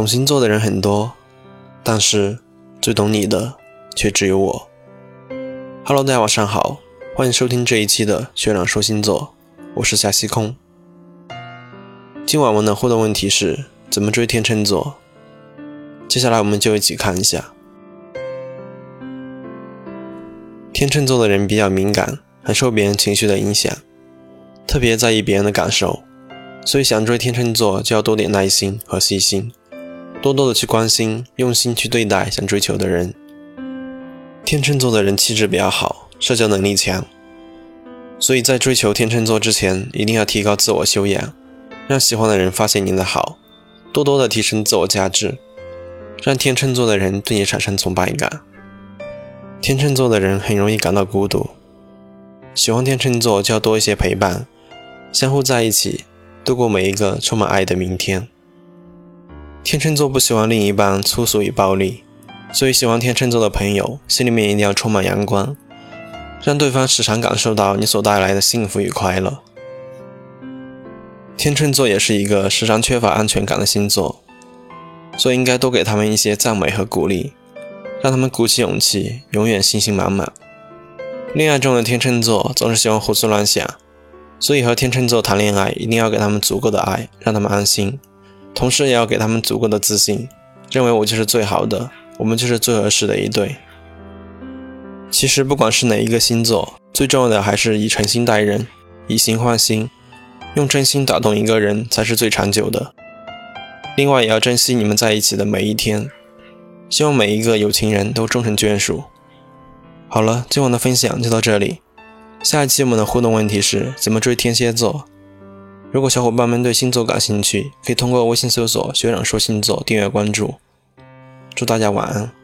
懂星座的人很多，但是最懂你的却只有我。Hello，大家晚上好，欢迎收听这一期的学长说星座，我是夏西空。今晚我们的互动问题是怎么追天秤座？接下来我们就一起看一下。天秤座的人比较敏感，很受别人情绪的影响，特别在意别人的感受，所以想追天秤座就要多点耐心和细心，多多的去关心，用心去对待想追求的人。天秤座的人气质比较好，社交能力强，所以在追求天秤座之前，一定要提高自我修养，让喜欢的人发现你的好，多多的提升自我价值，让天秤座的人对你产生崇拜感。天秤座的人很容易感到孤独，喜欢天秤座就要多一些陪伴，相互在一起，度过每一个充满爱的明天。天秤座不喜欢另一半粗俗与暴力，所以喜欢天秤座的朋友心里面一定要充满阳光，让对方时常感受到你所带来的幸福与快乐。天秤座也是一个时常缺乏安全感的星座，所以应该多给他们一些赞美和鼓励。让他们鼓起勇气，永远信心满满。恋爱中的天秤座总是喜欢胡思乱想，所以和天秤座谈恋爱一定要给他们足够的爱，让他们安心，同时也要给他们足够的自信，认为我就是最好的，我们就是最合适的一对。其实不管是哪一个星座，最重要的还是以诚心待人，以心换心，用真心打动一个人才是最长久的。另外也要珍惜你们在一起的每一天。希望每一个有情人都终成眷属。好了，今晚的分享就到这里。下一期我们的互动问题是怎么追天蝎座？如果小伙伴们对星座感兴趣，可以通过微信搜索“学长说星座”订阅关注。祝大家晚安。